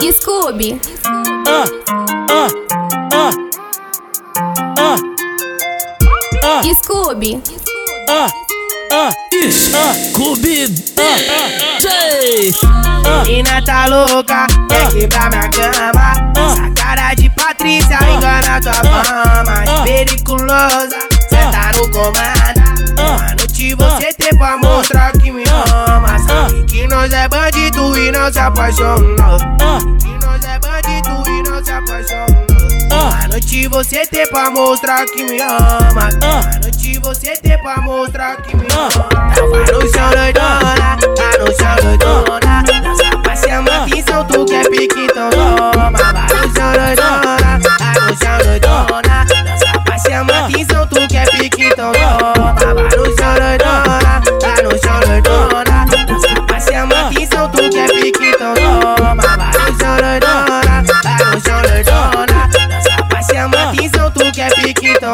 Scooby. Ah, ah, ah, ah, ah, Scooby. ah, ah, Scooby, J. Mina tá louca, quer quebrar minha cama. Essa cara de Patrícia engana tua fama. Periculosa, cê tá no comando. Uma noite você tem pra mostrar que me ama. Sabe que nós é bandido e não se apaixona. Que nós é bandido e noite você tem pra mostrar que me ama. Uma noite você tem pra mostrar que me ama.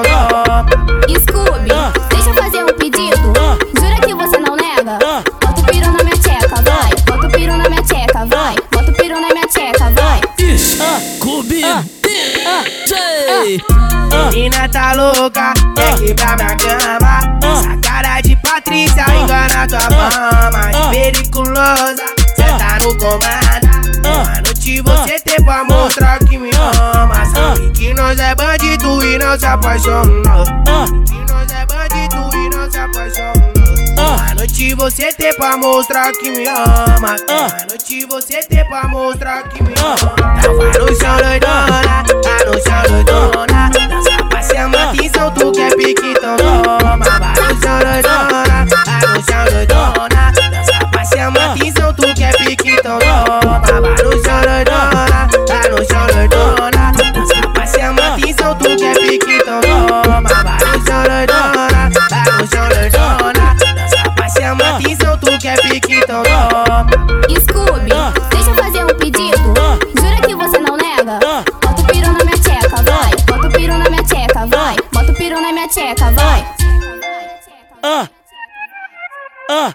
Toma. Scooby. Deixa eu fazer um pedido. Jura que você não nega? Bota o piru na minha tcheca, vai. Bota o piru na minha tcheca, vai. Bota o piru na minha tcheca, vai. Scooby, J. Mina tá louca, quer quebrar minha cama. Essa cara de Patrícia engana tua fama. Periculosa, cê tá no comando. Noite você tem pra mostrar que me ama. Sabe que nós é bandido e não se apaixona. Que nós é bandido e não se apaixona. Noite você tem pra mostrar que me ama. Uma noite você tem pra mostrar que me ama. Tava no chão doidona, atenção, tu quer pique, então toma. Vai no chão doidona, tá no chão doidona. Pra chamar atenção, tu quer pique, então toma. Vai no chão doidona, tá no chão doidona. Pra chamar atenção, tu quer pique, então toma. Scooby. Deixa eu fazer um pedido. Jura que você não nega? Bota o piru na minha tcheca, vai. Bota o piru na minha tcheca, vai. Bota o piru na minha tcheca, vai. Ah, ah,